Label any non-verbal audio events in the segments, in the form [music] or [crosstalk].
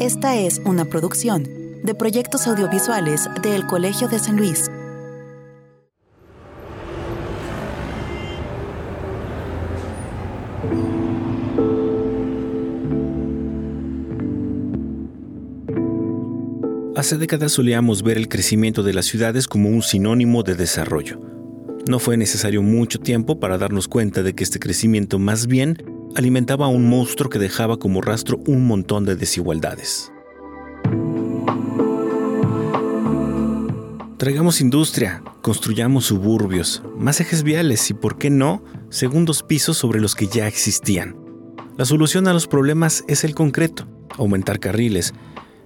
Esta es una producción de proyectos audiovisuales del Colegio de San Luis. Hace décadas solíamos ver el crecimiento de las ciudades como un sinónimo de desarrollo. No fue necesario mucho tiempo para darnos cuenta de que este crecimiento más bien alimentaba a un monstruo que dejaba como rastro un montón de desigualdades. Traigamos industria, construyamos suburbios, más ejes viales y, por qué no, segundos pisos sobre los que ya existían. La solución a los problemas es el concreto, aumentar carriles.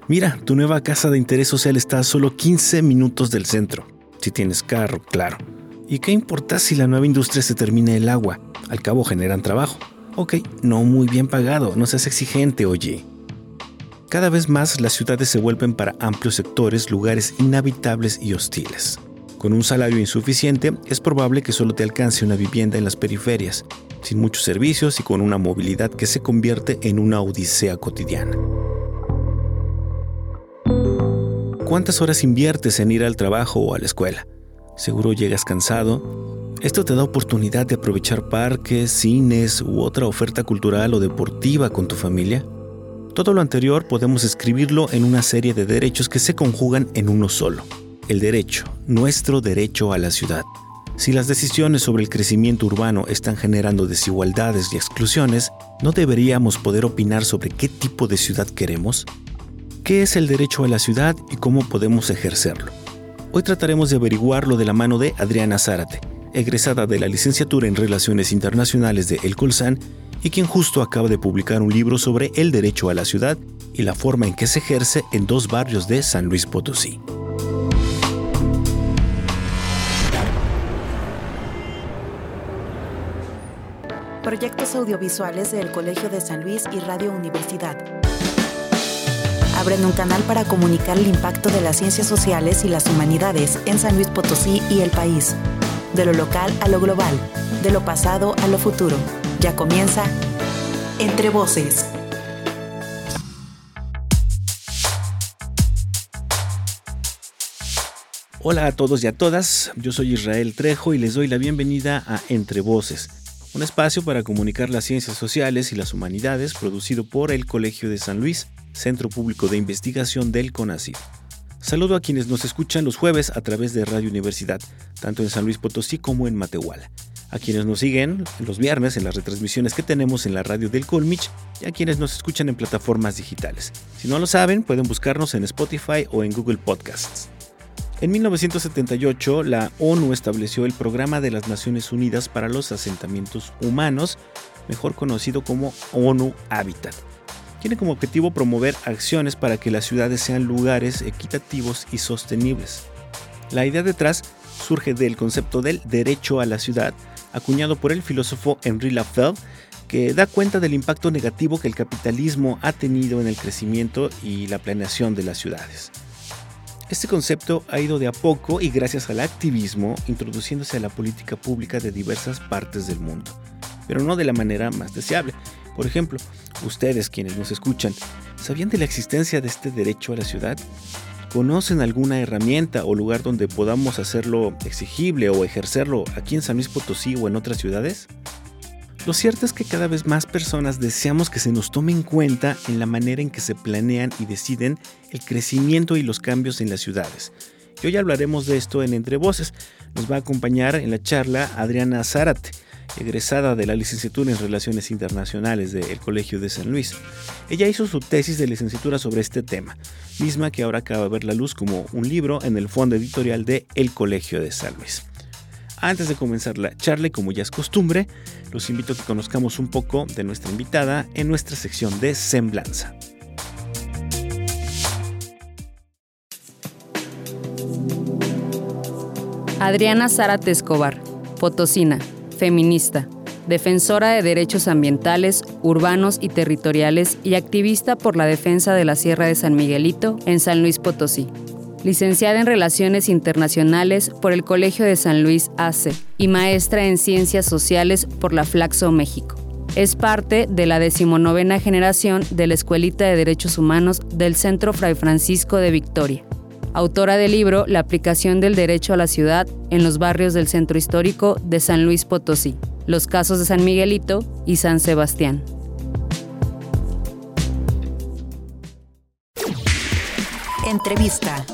Mira, tu nueva casa de interés social está a solo 15 minutos del centro, si tienes carro, claro. ¿Y qué importa si la nueva industria se termina el agua? Al cabo generan trabajo. Ok, no muy bien pagado, no seas exigente, oye. Cada vez más las ciudades se vuelven para amplios sectores lugares inhabitables y hostiles. Con un salario insuficiente, es probable que solo te alcance una vivienda en las periferias, sin muchos servicios y con una movilidad que se convierte en una odisea cotidiana. ¿Cuántas horas inviertes en ir al trabajo o a la escuela? Seguro llegas cansado. Esto te da oportunidad de aprovechar parques, cines u otra oferta cultural o deportiva con tu familia. Todo lo anterior podemos escribirlo en una serie de derechos que se conjugan en uno solo. El derecho, nuestro derecho a la ciudad. Si las decisiones sobre el crecimiento urbano están generando desigualdades y exclusiones, ¿no deberíamos poder opinar sobre qué tipo de ciudad queremos? ¿Qué es el derecho a la ciudad y cómo podemos ejercerlo? Hoy trataremos de averiguarlo de la mano de Adriana Zárate, egresada de la licenciatura en Relaciones Internacionales de El Colsan y quien justo acaba de publicar un libro sobre el derecho a la ciudad y la forma en que se ejerce en dos barrios de San Luis Potosí. Proyectos audiovisuales del Colegio de San Luis y Radio Universidad. Abren un canal para comunicar el impacto de las ciencias sociales y las humanidades en San Luis Potosí y el país. De lo local a lo global, de lo pasado a lo futuro ya comienza Entre Voces. Hola a todos y a todas, yo soy Israel Trejo y les doy la bienvenida a Entre Voces, un espacio para comunicar las ciencias sociales y las humanidades producido por el Colegio de San Luis, Centro Público de Investigación del CONACYT. Saludo a quienes nos escuchan los jueves a través de Radio Universidad, tanto en San Luis Potosí como en Matehuala a quienes nos siguen los viernes en las retransmisiones que tenemos en la radio del Colmich y a quienes nos escuchan en plataformas digitales. Si no lo saben, pueden buscarnos en Spotify o en Google Podcasts. En 1978, la ONU estableció el Programa de las Naciones Unidas para los Asentamientos Humanos, mejor conocido como ONU Habitat. Tiene como objetivo promover acciones para que las ciudades sean lugares equitativos y sostenibles. La idea detrás surge del concepto del derecho a la ciudad, acuñado por el filósofo Henri Lafave, que da cuenta del impacto negativo que el capitalismo ha tenido en el crecimiento y la planeación de las ciudades. Este concepto ha ido de a poco y gracias al activismo introduciéndose a la política pública de diversas partes del mundo, pero no de la manera más deseable. Por ejemplo, ustedes quienes nos escuchan, ¿sabían de la existencia de este derecho a la ciudad? ¿Conocen alguna herramienta o lugar donde podamos hacerlo exigible o ejercerlo aquí en San Luis Potosí o en otras ciudades? Lo cierto es que cada vez más personas deseamos que se nos tome en cuenta en la manera en que se planean y deciden el crecimiento y los cambios en las ciudades. Y hoy hablaremos de esto en Entre Voces. Nos va a acompañar en la charla Adriana Zárate, egresada de la licenciatura en Relaciones Internacionales del Colegio de San Luis. Ella hizo su tesis de licenciatura sobre este tema, misma que ahora acaba de ver la luz como un libro en el fondo editorial de El Colegio de San Luis. Antes de comenzar la charla, como ya es costumbre, los invito a que conozcamos un poco de nuestra invitada en nuestra sección de Semblanza. Adriana Zárate Escobar, Potosina, feminista, defensora de derechos ambientales, urbanos y territoriales y activista por la defensa de la Sierra de San Miguelito en San Luis Potosí. Licenciada en Relaciones Internacionales por el Colegio de San Luis AC y maestra en Ciencias Sociales por la Flaxo México. Es parte de la decimonovena generación de la Escuelita de Derechos Humanos del Centro Fray Francisco de Victoria. Autora del libro La aplicación del derecho a la ciudad en los barrios del centro histórico de San Luis Potosí, los casos de San Miguelito y San Sebastián. Entrevista.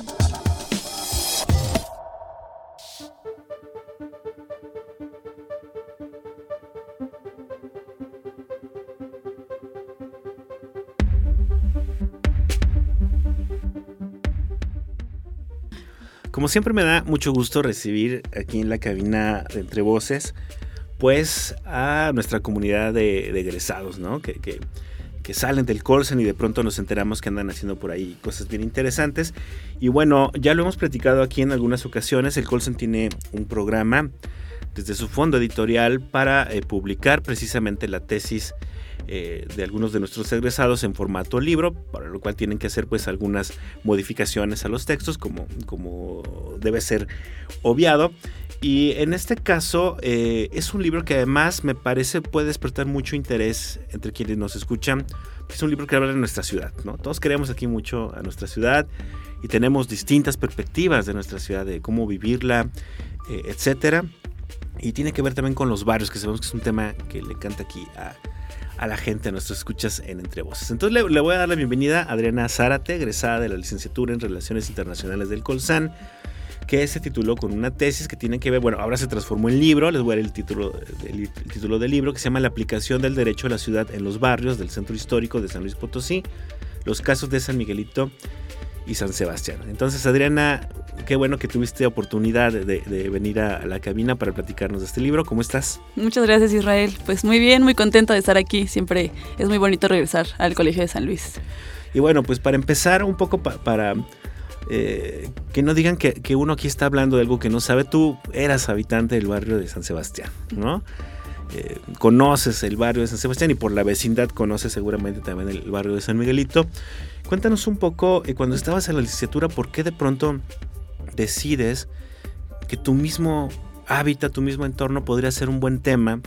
Como siempre me da mucho gusto recibir aquí en la cabina de Entre Voces, pues a nuestra comunidad de, egresados, ¿no? Que, que, salen del Colsen y de pronto nos enteramos que andan haciendo por ahí cosas bien interesantes. Y bueno, ya lo hemos platicado aquí en algunas ocasiones, el Colsen tiene un programa desde su fondo editorial para eh, publicar precisamente la tesis eh, de algunos de nuestros egresados en formato libro, para lo cual tienen que hacer pues algunas modificaciones a los textos como, como debe ser obviado. Y en este caso eh, es un libro que además me parece puede despertar mucho interés entre quienes nos escuchan. Es un libro que habla de nuestra ciudad, ¿no? Todos queremos aquí mucho a nuestra ciudad y tenemos distintas perspectivas de nuestra ciudad, de cómo vivirla, eh, etcétera. Y tiene que ver también con los barrios, que sabemos que es un tema que le encanta aquí a, a la gente, a nuestros escuchas en Entre Voces. Entonces le, voy a dar la bienvenida a Adriana Zárate, egresada de la licenciatura en Relaciones Internacionales del Colsan, que se tituló con una tesis que tiene que ver, bueno, ahora se transformó en libro, les voy a dar el título, el título del libro, que se llama La aplicación del derecho a la ciudad en los barrios del centro histórico de San Luis Potosí, los casos de San Miguelito y San Sebastián. Entonces, Adriana, qué bueno que tuviste oportunidad de, venir a, la cabina para platicarnos de este libro. ¿Cómo estás? Muchas gracias, Israel. Pues muy bien, muy contenta de estar aquí. Siempre es muy bonito regresar al Colegio de San Luis. Y bueno, pues para empezar un poco para eh, que no digan que, que, uno aquí está hablando de algo que no sabe, tú eras habitante del barrio de San Sebastián, ¿no? Eh, conoces el barrio de San Sebastián y por la vecindad conoces seguramente también el barrio de San Miguelito. Cuéntanos un poco, eh, cuando estabas en la licenciatura, ¿por qué de pronto decides que tu mismo hábitat, tu mismo entorno podría ser un buen tema?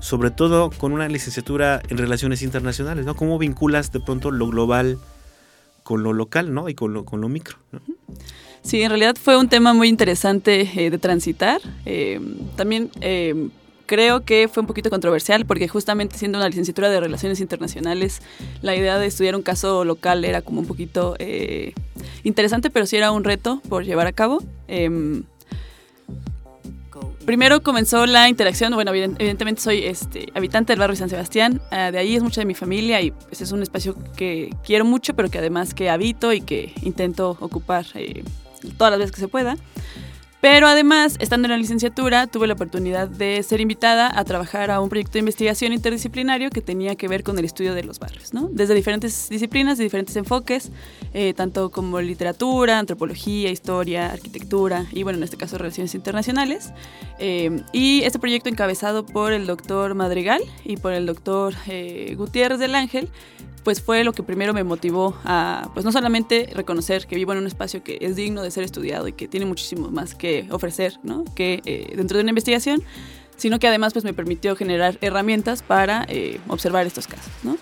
Sobre todo con una licenciatura en relaciones internacionales, ¿no? ¿Cómo vinculas de pronto lo global con lo local, ¿no? Y con lo, con lo micro, Sí, en realidad fue un tema muy interesante eh, de transitar. también creo que fue un poquito controversial porque justamente siendo una licenciatura de Relaciones Internacionales, la idea de estudiar un caso local era como un poquito eh, interesante, pero sí era un reto por llevar a cabo. Em, primero comenzó la interacción, bueno, evidentemente soy este, habitante del barrio San Sebastián, ah, de ahí es mucha de mi familia y pues, es un espacio que quiero mucho, pero que además que habito y que intento ocupar eh, todas las veces que se pueda. Pero además, estando en la licenciatura, tuve la oportunidad de ser invitada a trabajar a un proyecto de investigación interdisciplinario que tenía que ver con el estudio de los barrios, ¿no? Desde diferentes disciplinas, de diferentes enfoques, eh, tanto como literatura, antropología, historia, arquitectura y, bueno, en este caso, relaciones internacionales. Eh, y este proyecto encabezado por el doctor Madrigal y por el doctor eh, Gutiérrez del Ángel, pues fue lo que primero me motivó a, pues no solamente reconocer que vivo en un espacio que es digno de ser estudiado y que tiene muchísimo más que ofrecer, ¿no? Que eh, dentro de una investigación, sino que además pues me permitió generar herramientas para eh, observar estos casos, ¿no?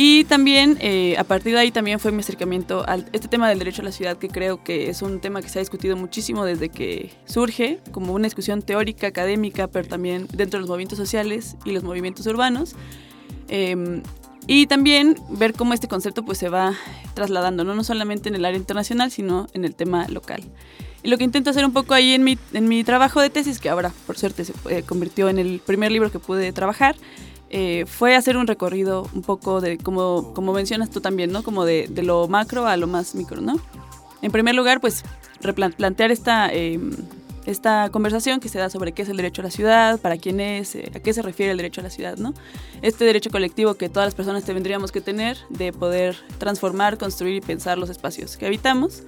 Y también, eh, a partir de ahí también fue mi acercamiento a este tema del derecho a la ciudad, que creo que es un tema que se ha discutido muchísimo desde que surge, como una discusión teórica, académica, pero también dentro de los movimientos sociales y los movimientos urbanos. Em, y también ver cómo este concepto pues se va trasladando, ¿no? no solamente en el área internacional, sino en el tema local. Y lo que intento hacer un poco ahí en mi, en mi trabajo de tesis, que ahora por suerte se convirtió en el primer libro que pude trabajar, eh, fue hacer un recorrido un poco de, como, como mencionas tú también, ¿no? Como de, de lo macro a lo más micro, ¿no? En primer lugar, pues replantear esta... Eh, esta conversación que se da sobre qué es el derecho a la ciudad, para quién es, eh, a qué se refiere el derecho a la ciudad, ¿no? Este derecho colectivo que todas las personas tendríamos que tener de poder transformar, construir y pensar los espacios que habitamos.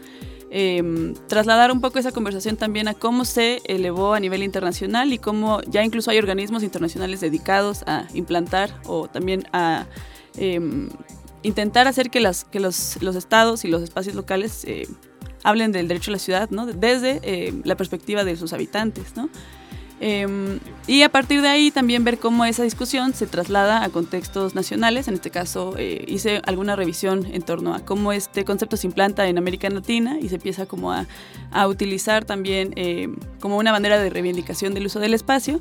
Em, trasladar un poco esa conversación también a cómo se elevó a nivel internacional y cómo ya incluso hay organismos internacionales dedicados a implantar o también a em, intentar hacer que, las, que los, los, estados y los espacios locales eh, hablen del derecho a la ciudad, ¿no? Desde eh, la perspectiva de sus habitantes, ¿no? Em, y a partir de ahí también ver cómo esa discusión se traslada a contextos nacionales. En este caso eh, hice alguna revisión en torno a cómo este concepto se implanta en América Latina y se empieza como a, a utilizar también eh, como una bandera de reivindicación del uso del espacio.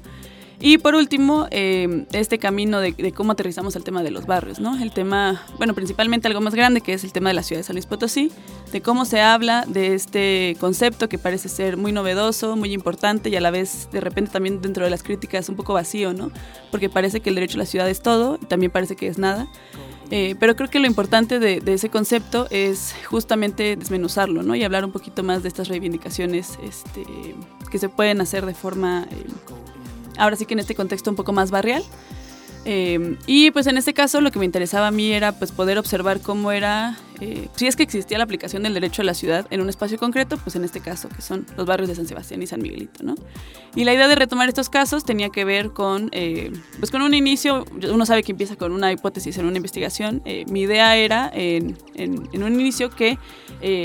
Y por último, eh, este camino de, cómo aterrizamos el tema de los barrios, ¿no? El tema, bueno, principalmente algo más grande, que es el tema de la ciudad de San Luis Potosí, de cómo se habla de este concepto que parece ser muy novedoso, muy importante y a la vez, de repente, también dentro de las críticas un poco vacío, ¿no? Porque parece que el derecho a la ciudad es todo, y también parece que es nada. Eh, pero creo que lo importante de, ese concepto es justamente desmenuzarlo, ¿no? Y hablar un poquito más de estas reivindicaciones este, que se pueden hacer de forma... Eh, ahora sí que en este contexto un poco más barrial. Eh, y pues en este caso lo que me interesaba a mí era pues poder observar cómo era eh, si es que existía la aplicación del derecho a la ciudad en un espacio concreto, pues en este caso, que son los barrios de San Sebastián y San Miguelito, ¿no? Y la idea de retomar estos casos tenía que ver con, eh, pues con un inicio, uno sabe que empieza con una hipótesis en una investigación, eh, mi idea era en, en, un inicio que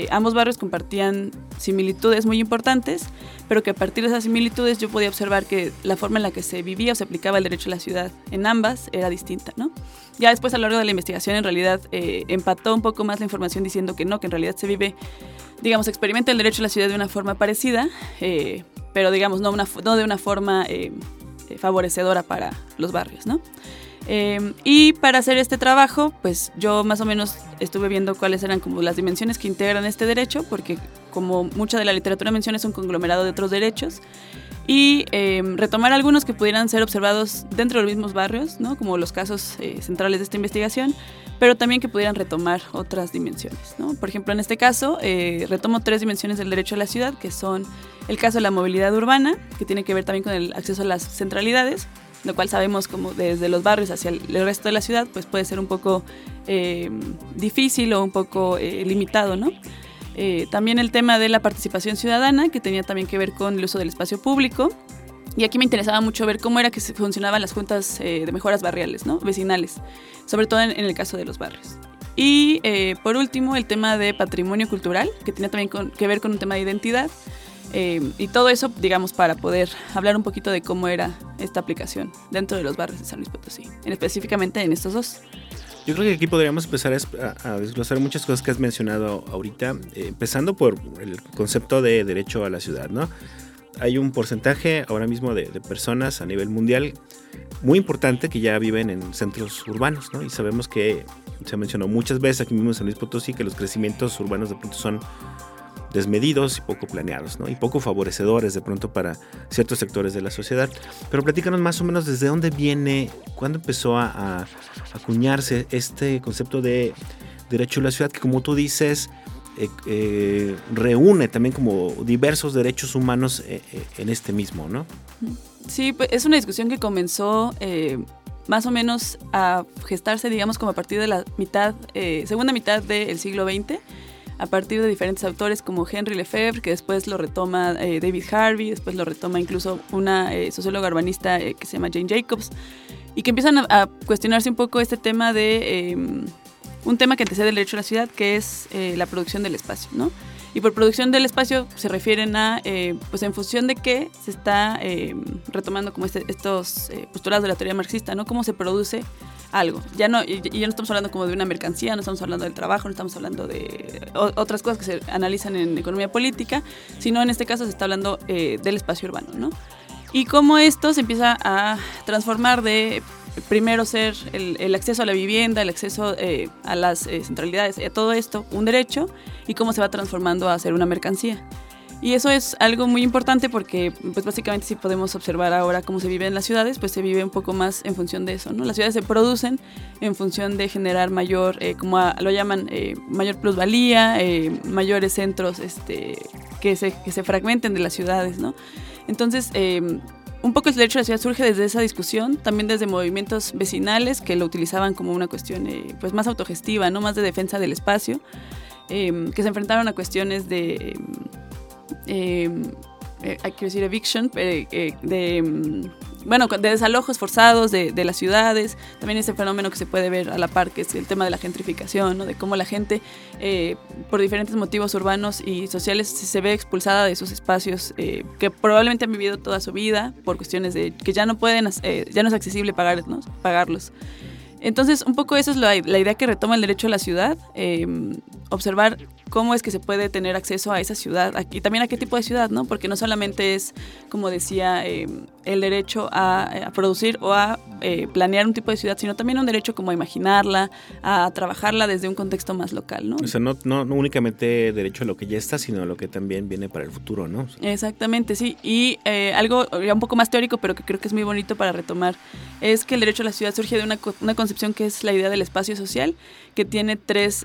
ambos barrios compartían similitudes muy importantes, pero que a partir de esas similitudes yo podía observar que la forma en la que se vivía o se aplicaba el derecho a la ciudad en ambas era distinta, ¿no? Ya después a lo largo de la investigación en realidad empató un poco más la información diciendo que no, que en realidad se vive, digamos, experimenta el derecho a la ciudad de una forma parecida, eh, pero digamos, no, una, no de una forma eh, eh, favorecedora para los barrios, ¿no? y para hacer este trabajo, pues yo más o menos estuve viendo cuáles eran como las dimensiones que integran este derecho, porque como mucha de la literatura menciona es un conglomerado de otros derechos, y retomar algunos que pudieran ser observados dentro de los mismos barrios, ¿no? como los casos centrales de esta investigación, pero también que pudieran retomar otras dimensiones. ¿no? Por ejemplo, en este caso, eh, retomo tres dimensiones del derecho a la ciudad, que son el caso de la movilidad urbana, que tiene que ver también con el acceso a las centralidades, lo cual sabemos como desde los barrios hacia el, resto de la ciudad, pues puede ser un poco eh, difícil o un poco eh, limitado, ¿no? También el tema de la participación ciudadana, que tenía también que ver con el uso del espacio público, y aquí me interesaba mucho ver cómo era que funcionaban las juntas de mejoras barriales, ¿no? vecinales sobre todo en, el caso de los barrios. Y eh, por último, el tema de patrimonio cultural, que tiene también que ver con un tema de identidad. Eh, y todo eso, digamos, para poder hablar un poquito de cómo era esta aplicación dentro de los barrios de San Luis Potosí, en, específicamente en estos dos. Yo creo que aquí podríamos empezar a, desglosar muchas cosas que has mencionado ahorita, eh, empezando por el concepto de derecho a la ciudad, ¿no? Hay un porcentaje ahora mismo de, personas a nivel mundial muy importante que ya viven en centros urbanos, ¿no? Y sabemos que se mencionó muchas veces aquí mismo en San Luis Potosí que los crecimientos urbanos de pronto son desmedidos y poco planeados, ¿no? Y poco favorecedores de pronto para ciertos sectores de la sociedad. Pero platícanos más o menos desde dónde viene, cuándo empezó a, acuñarse este concepto de derecho a la ciudad, que como tú dices, eh, eh, reúne también como diversos derechos humanos eh, en este mismo, ¿no? Sí, pues, es una discusión que comenzó más o menos a gestarse, digamos, como a partir de la mitad, segunda mitad del siglo XX, a partir de diferentes autores como Henry Lefebvre, que después lo retoma eh, David Harvey, después lo retoma incluso una socióloga urbanista que se llama Jane Jacobs, y que empiezan a, cuestionarse un poco este tema de em, un tema que antecede el derecho a la ciudad, que es la producción del espacio, ¿no? Y por producción del espacio se refieren a, eh, pues en función de qué se está eh, retomando como este, estos eh, postulados de la teoría marxista, ¿no? Cómo se produce algo. Ya no, y ya no estamos hablando como de una mercancía, no estamos hablando del trabajo, no estamos hablando de otras cosas que se analizan en economía política, sino en este caso se está hablando del espacio urbano, ¿no? Y cómo esto se empieza a transformar de primero ser el, acceso a la vivienda, el acceso eh, a las eh, centralidades, a todo esto, un derecho, y cómo se va transformando a ser una mercancía. Y eso es algo muy importante porque, pues básicamente si podemos observar ahora cómo se vive en las ciudades, pues se vive un poco más en función de eso, ¿no? Las ciudades se producen en función de generar mayor, eh, como lo llaman, mayor plusvalía, mayores centros este, que, se, que se fragmenten de las ciudades, ¿no? Entonces, un poco el derecho a la ciudad surge desde esa discusión, también desde movimientos vecinales que lo utilizaban como una cuestión eh, pues más autogestiva, no más de defensa del espacio, em, que se enfrentaron a cuestiones de, em, em, eh, hay que decir eviction, eh, de bueno, de desalojos forzados de, de, las ciudades, también ese fenómeno que se puede ver a la par, que es el tema de la gentrificación, ¿no? de cómo la gente, eh, por diferentes motivos urbanos y sociales, se ve expulsada de esos espacios eh, que probablemente han vivido toda su vida por cuestiones de que ya no pueden, eh, ya no es accesible pagar, pagarlos. Entonces, un poco eso es la, la idea que retoma el derecho a la ciudad, observar cómo es que se puede tener acceso a esa ciudad y también a qué tipo de ciudad, ¿no? Porque no solamente es, como decía, eh, el derecho a, producir o a eh, planear un tipo de ciudad, sino también un derecho como a imaginarla, a trabajarla desde un contexto más local, ¿no? O sea, no, no, únicamente derecho a lo que ya está, sino a lo que también viene para el futuro, ¿no? Exactamente, sí. Y eh, algo ya un poco más teórico, pero que creo que es muy bonito para retomar, es que el derecho a la ciudad surge de una, una concepción que es la idea del espacio social, que tiene tres,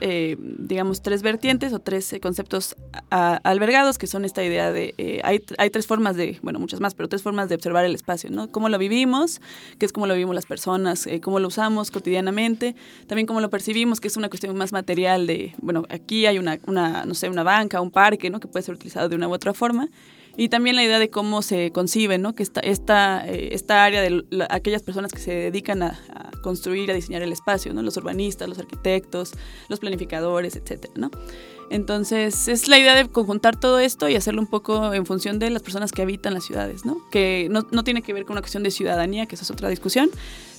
digamos, tres vertientes o tres eh, conceptos albergados, que son esta idea de, eh, hay, hay, tres formas de, bueno, muchas más, pero tres formas de observar el espacio, ¿no? Cómo lo vivimos, que es cómo lo vivimos las personas, eh, cómo lo usamos cotidianamente, también cómo lo percibimos, que es una cuestión más material de, bueno, aquí hay una, una no sé, una banca, un parque, ¿no? Que puede ser utilizado de una u otra forma y también la idea de cómo se concibe, ¿no? que esta, esta, esta área de aquellas personas que se dedican a, a, construir, a diseñar el espacio, ¿no? los urbanistas, los arquitectos, los planificadores, etcétera, ¿no? Entonces, es la idea de conjuntar todo esto y hacerlo un poco en función de las personas que habitan las ciudades, ¿no? Que no, no tiene que ver con una cuestión de ciudadanía, que esa es otra discusión,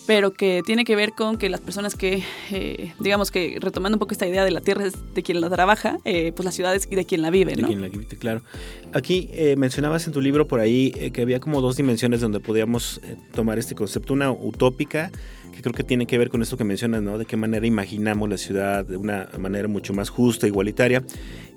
pero que tiene que ver con que las personas que, eh, digamos que retomando un poco esta idea de la tierra es de quien la trabaja, eh, pues la ciudad es de quien la vive, ¿no? De quien la vive, claro. Aquí eh, mencionabas en tu libro por ahí que había como dos dimensiones donde podíamos tomar este concepto, una utópica, que creo que tiene que ver con esto que mencionas, ¿no? De qué manera imaginamos la ciudad de una manera mucho más justa, igualitaria,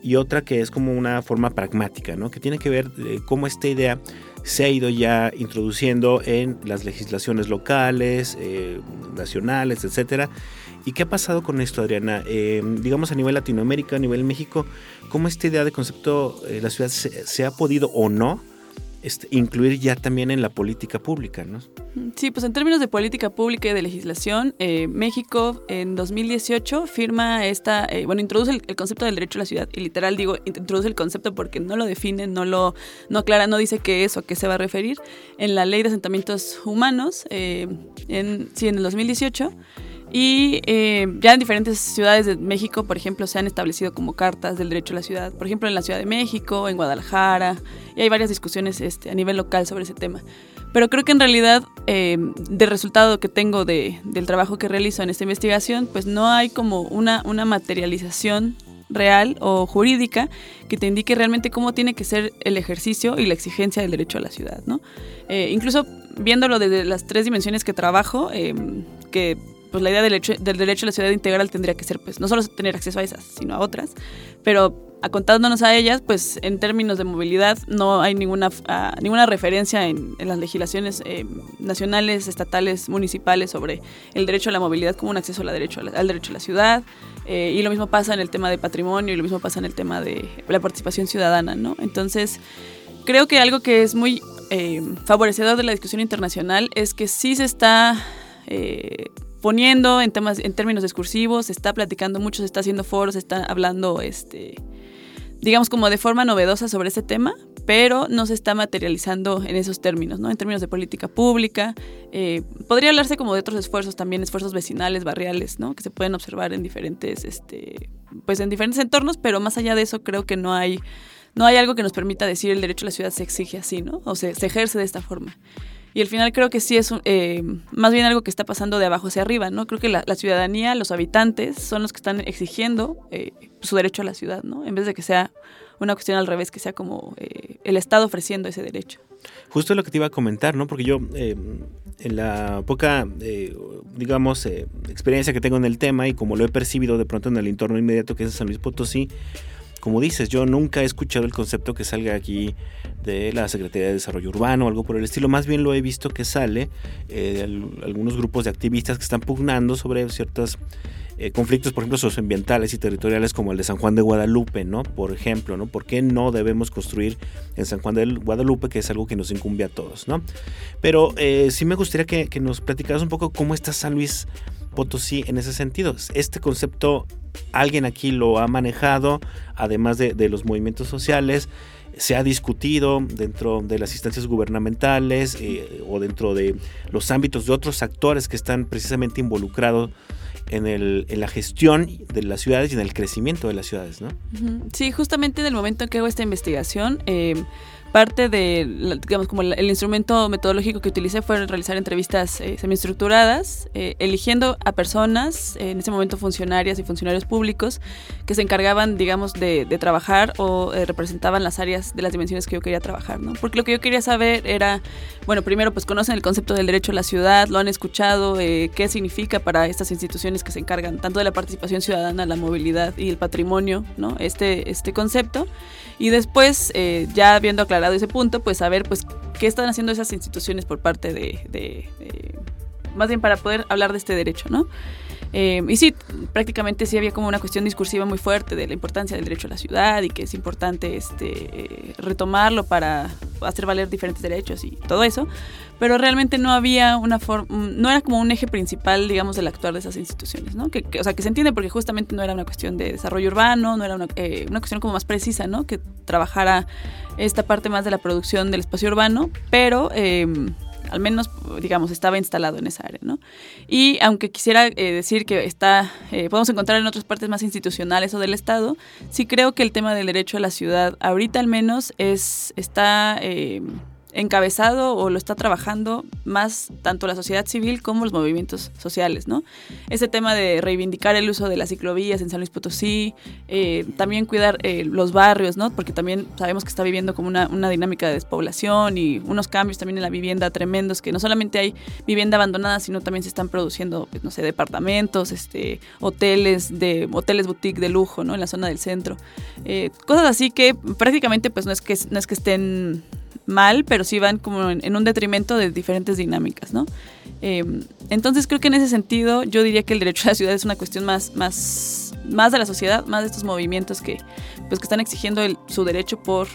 y otra que es como una forma pragmática, ¿no? Que tiene que ver eh, cómo esta idea se ha ido ya introduciendo en las legislaciones locales, eh, nacionales, etcétera. ¿Y qué ha pasado con esto, Adriana? Eh, digamos a nivel Latinoamérica, a nivel México, ¿cómo esta idea de concepto, la ciudad se, se ha podido o no este, incluir ya también en la política pública, ¿no? Sí, pues en términos de política pública y de legislación, eh, México en 2018 firma esta, eh, bueno, introduce el, concepto del derecho a la ciudad y literal digo, introduce el concepto porque no lo define, no lo, no aclara, no dice qué es o a qué se va a referir en la ley de asentamientos humanos, eh, en, sí, en el 2018. Y eh, ya en diferentes ciudades de México, por ejemplo, se han establecido como cartas del derecho a la ciudad. Por ejemplo, en la Ciudad de México, en Guadalajara, y hay varias discusiones este, a nivel local sobre ese tema. Pero creo que en realidad, eh, del resultado que tengo de, del trabajo que realizo en esta investigación, pues no hay como una, una materialización real o jurídica que te indique realmente cómo tiene que ser el ejercicio y la exigencia del derecho a la ciudad, ¿no? Eh, incluso viéndolo desde las tres dimensiones que trabajo, que pues la idea del, del, derecho a la ciudad integral tendría que ser, pues, no solo tener acceso a esas, sino a otras, pero acontándonos a ellas, pues en términos de movilidad no hay ninguna, uh, ninguna referencia en, en las legislaciones eh, nacionales, estatales, municipales sobre el derecho a la movilidad como un acceso a la derecho a la, al derecho a la ciudad. Eh, y lo mismo pasa en el tema de patrimonio y lo mismo pasa en el tema de la participación ciudadana, ¿no? Entonces, creo que algo que es muy eh, favorecedor de la discusión internacional es que sí se está eh, poniendo en temas, en términos discursivos, está platicando mucho, se está haciendo foros, está hablando, este, digamos, como de forma novedosa sobre este tema, pero no se está materializando en esos términos, ¿no? En términos de política pública. Eh, podría hablarse como de otros esfuerzos también, esfuerzos vecinales, barriales, ¿no? Que se pueden observar en diferentes, este, pues en diferentes entornos, pero más allá de eso creo que no hay, no hay algo que nos permita decir el derecho a la ciudad se exige así, ¿no? O se, se ejerce de esta forma. Y al final creo que sí es eh, más bien algo que está pasando de abajo hacia arriba, ¿no? Creo que la, ciudadanía, los habitantes, son los que están exigiendo eh, su derecho a la ciudad, ¿no? En vez de que sea una cuestión al revés, que sea como eh, el Estado ofreciendo ese derecho. Justo lo que te iba a comentar, ¿no? Porque yo, en la poca, digamos, experiencia que tengo en el tema y como lo he percibido de pronto en el entorno inmediato que es San Luis Potosí, como dices, yo nunca he escuchado el concepto que salga aquí de la Secretaría de Desarrollo Urbano o algo por el estilo. Más bien lo he visto que sale eh, de algunos grupos de activistas que están pugnando sobre ciertos eh, conflictos, por ejemplo, socioambientales y territoriales como el de San Juan de Guadalupe, ¿no? Por ejemplo, ¿no? ¿Por qué no debemos construir en San Juan de Guadalupe, que es algo que nos incumbe a todos, ¿no? Pero eh, sí me gustaría que, que nos platicaras un poco cómo está San Luis Potosí en ese sentido. Este concepto alguien aquí lo ha manejado, además de, los movimientos sociales. se ha discutido dentro de las instancias gubernamentales eh, o dentro de los ámbitos de otros actores que están precisamente involucrados en, la gestión de las ciudades y en el crecimiento de las ciudades, ¿no? Sí, justamente en el momento en que hago esta investigación, eh, parte de, digamos, como el, instrumento metodológico que utilicé fue realizar entrevistas eh, semiestructuradas, eh, eligiendo a personas, en ese momento funcionarias y funcionarios públicos, que se encargaban, digamos, de, trabajar o eh, representaban las áreas de las dimensiones que yo quería trabajar, ¿no? Porque lo que yo quería saber era, bueno, primero, pues conocen el concepto del derecho a la ciudad, lo han escuchado, qué significa para estas instituciones que se encargan tanto de la participación ciudadana, la movilidad y el patrimonio, ¿no? Este, este concepto. Y después, ya habiendo aclarado ese punto, pues saber pues qué están haciendo esas instituciones por parte de, más bien para poder hablar de este derecho, ¿no? Eh, y sí, prácticamente sí había como una cuestión discursiva muy fuerte de la importancia del derecho a la ciudad y que es importante este, retomarlo para hacer valer diferentes derechos y todo eso, pero realmente no había una forma, no era como un eje principal, digamos, del actuar de esas instituciones, ¿no? Que, o sea, que se entiende porque justamente no era una cuestión de desarrollo urbano, no era una, eh, una cuestión como más precisa, ¿no? Que trabajara esta parte más de la producción del espacio urbano, pero... Eh, al menos, digamos, estaba instalado en esa área, ¿no? Y aunque quisiera eh, decir que está, eh, podemos encontrar en otras partes más institucionales o del Estado, sí creo que el tema del derecho a la ciudad, ahorita al menos, es, está... Eh, encabezado o lo está trabajando más tanto la sociedad civil como los movimientos sociales, ¿no? Ese tema de reivindicar el uso de las ciclovías en San Luis Potosí, eh, también cuidar eh, los barrios, ¿no? Porque también sabemos que está viviendo como una, una, dinámica de despoblación y unos cambios también en la vivienda tremendos, que no solamente hay vivienda abandonada, sino también se están produciendo, pues, no sé, departamentos, este, hoteles, de, hoteles boutique de lujo, ¿no? En la zona del centro. Eh, cosas así que prácticamente pues no es que, no es que estén mal, pero sí van como en, un detrimento de diferentes dinámicas, ¿no? Em, entonces creo que en ese sentido yo diría que el derecho a la ciudad es una cuestión más, más, más de la sociedad, más de estos movimientos que, pues, que están exigiendo su derecho por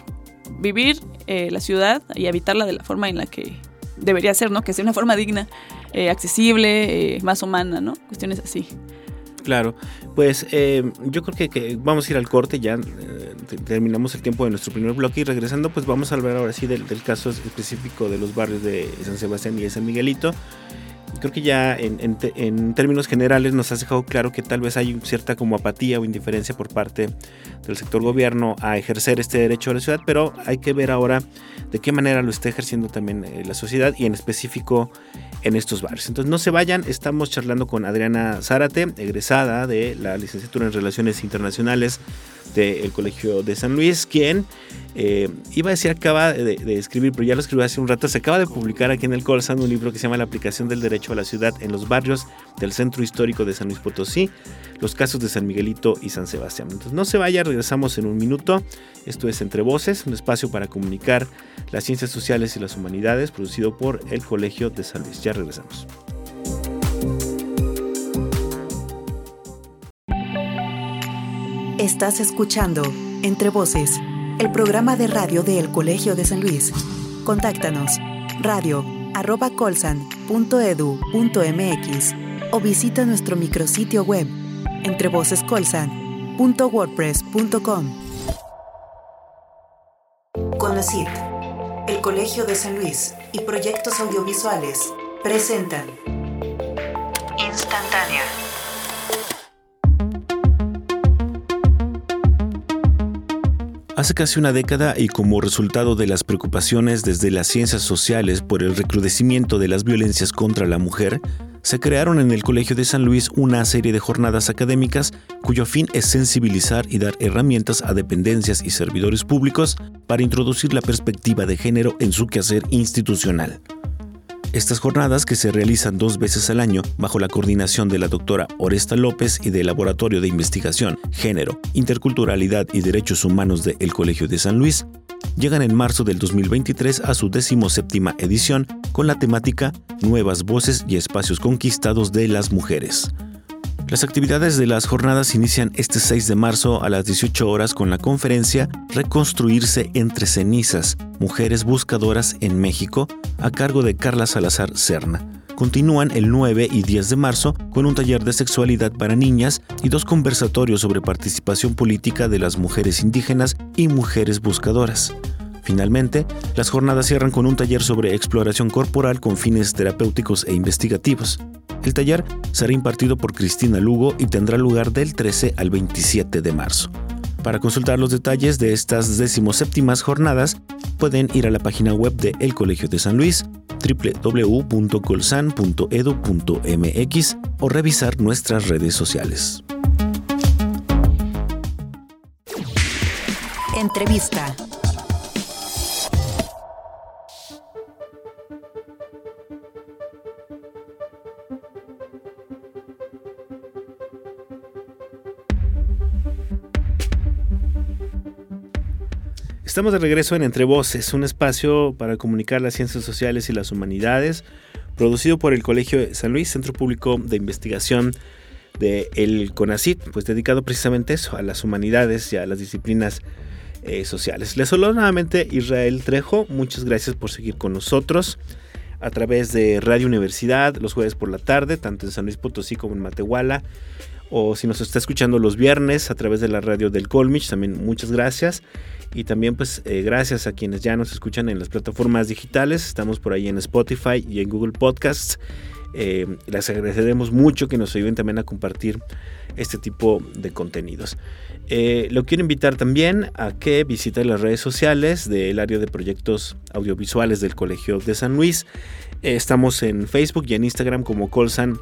vivir eh, la ciudad y habitarla de la forma en la que debería ser, ¿no? Que sea una forma digna, eh, accesible, eh, más humana, ¿no? Cuestiones así. Claro, pues eh, yo creo que, vamos a ir al corte, ya eh, terminamos el tiempo de nuestro primer bloque y regresando pues vamos a hablar ahora sí del, del, caso específico de los barrios de San Sebastián y de San Miguelito. Creo que ya en, términos generales nos has dejado claro que tal vez hay cierta como apatía o indiferencia por parte del sector gobierno a ejercer este derecho a la ciudad, pero hay que ver ahora de qué manera lo está ejerciendo también eh, la sociedad y en específico en estos barrios. Entonces no se vayan, estamos charlando con Adriana Zárate, egresada de la licenciatura en Relaciones Internacionales del Colegio de San Luis, quien eh, iba a decir acaba de, escribir, pero ya lo escribió hace un rato, se acaba de publicar aquí en el Colsan un libro que se llama La aplicación del derecho a la ciudad en los barrios del centro histórico de San Luis Potosí, los casos de San Miguelito y San Sebastián. Entonces no se vaya, regresamos en un minuto. Esto es Entre Voces, un espacio para comunicar las ciencias sociales y las humanidades, producido por el Colegio de San Luis. Ya regresamos. Estás escuchando Entre Voces, el programa de radio del Colegio de San Luis. Contáctanos radio arroba colsan.edu.mx o visita nuestro micrositio web entrevocescolsan.wordpress.com. Conocit, el Colegio de San Luis y proyectos audiovisuales presentan Instantánea Hace casi una década y como resultado de las preocupaciones desde las ciencias sociales por el recrudecimiento de las violencias contra la mujer, se crearon en el Colegio de San Luis una serie de jornadas académicas cuyo fin es sensibilizar y dar herramientas a dependencias y servidores públicos para introducir la perspectiva de género en su quehacer institucional. Estas jornadas, que se realizan dos veces al año bajo la coordinación de la doctora Oresta López y del Laboratorio de Investigación, Género, Interculturalidad y Derechos Humanos del Colegio de San Luis, llegan en marzo del 2023 a su decimoséptima edición con la temática Nuevas Voces y Espacios Conquistados de las Mujeres. Las actividades de las jornadas inician este 6 de marzo a las 18 horas con la conferencia Reconstruirse entre cenizas, Mujeres Buscadoras en México, a cargo de Carla Salazar Serna. Continúan el 9 y 10 de marzo con un taller de sexualidad para niñas y dos conversatorios sobre participación política de las mujeres indígenas y mujeres buscadoras. Finalmente, las jornadas cierran con un taller sobre exploración corporal con fines terapéuticos e investigativos. El taller será impartido por Cristina Lugo y tendrá lugar del 13 al 27 de marzo. Para consultar los detalles de estas decimoséptimas jornadas, pueden ir a la página web de El Colegio de San Luis, www.colsan.edu.mx o revisar nuestras redes sociales. Entrevista. Estamos de regreso en Entre Voces, un espacio para comunicar las ciencias sociales y las humanidades, producido por el Colegio de San Luis, Centro Público de Investigación del el CONACIT, pues dedicado precisamente a eso, a las humanidades y a las disciplinas eh, sociales. Les saludo nuevamente Israel Trejo, muchas gracias por seguir con nosotros a través de Radio Universidad los jueves por la tarde, tanto en San Luis Potosí como en Matehuala, o si nos está escuchando los viernes a través de la radio del Colmich, también muchas gracias. Y también pues eh, gracias a quienes ya nos escuchan en las plataformas digitales. Estamos por ahí en Spotify y en Google Podcasts. Eh, les agradeceremos mucho que nos ayuden también a compartir este tipo de contenidos. Eh, lo quiero invitar también a que visite las redes sociales del área de proyectos audiovisuales del Colegio de San Luis. estamos en Facebook y en Instagram como Colsan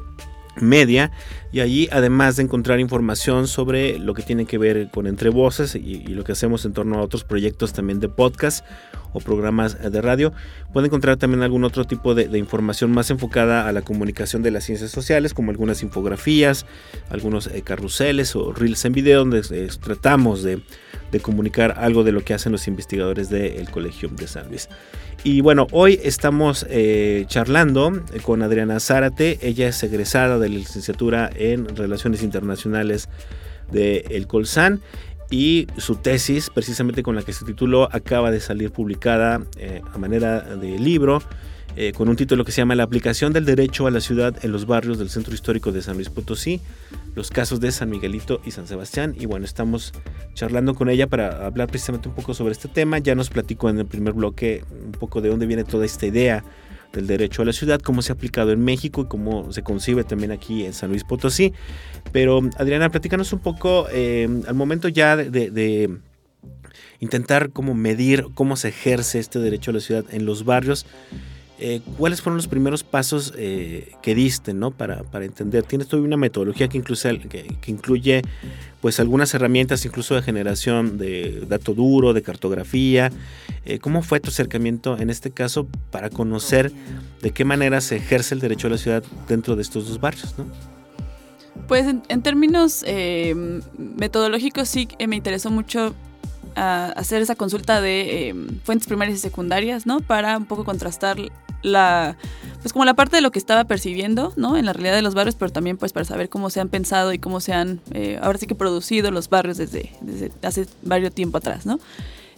media y allí además de encontrar información sobre lo que tiene que ver con entre voces y, lo que hacemos en torno a otros proyectos también de podcast o programas de radio puede encontrar también algún otro tipo de, información más enfocada a la comunicación de las ciencias sociales como algunas infografías algunos eh, carruseles o reels en video donde eh, tratamos de, de, comunicar algo de lo que hacen los investigadores del Colegio de San Luis y bueno, hoy estamos eh, charlando con Adriana Zárate. Ella es egresada de la licenciatura en Relaciones Internacionales del el Colsan y su tesis, precisamente con la que se tituló, acaba de salir publicada eh, a manera de libro eh, con un título que se llama La aplicación del derecho a la ciudad en los barrios del centro histórico de San Luis Potosí, los casos de San Miguelito y San Sebastián. Y bueno, estamos charlando con ella para hablar precisamente un poco sobre este tema. Ya nos platicó en el primer bloque un poco de dónde viene toda esta idea del derecho a la ciudad, cómo se ha aplicado en México y cómo se concibe también aquí en San Luis Potosí. Pero Adriana, platícanos un poco eh, al momento ya de, intentar como medir cómo se ejerce este derecho a la ciudad en los barrios. Eh, ¿cuáles fueron los primeros pasos eh, que diste ¿no? para, para, entender? Tienes toda una metodología que, incluye pues, algunas herramientas incluso de generación de dato duro, de cartografía. Eh, ¿Cómo fue tu acercamiento en este caso para conocer de qué manera se ejerce el derecho a la ciudad dentro de estos dos barrios? ¿no? Pues en, términos metodológicos sí me interesó mucho hacer esa consulta de fuentes primarias y secundarias, ¿no? Para un poco contrastar la pues como la parte de lo que estaba percibiendo, ¿no? En la realidad de los barrios, pero también pues para saber cómo se han pensado y cómo se han eh, ahora sí que producido los barrios desde, hace varios tiempo atrás, ¿no?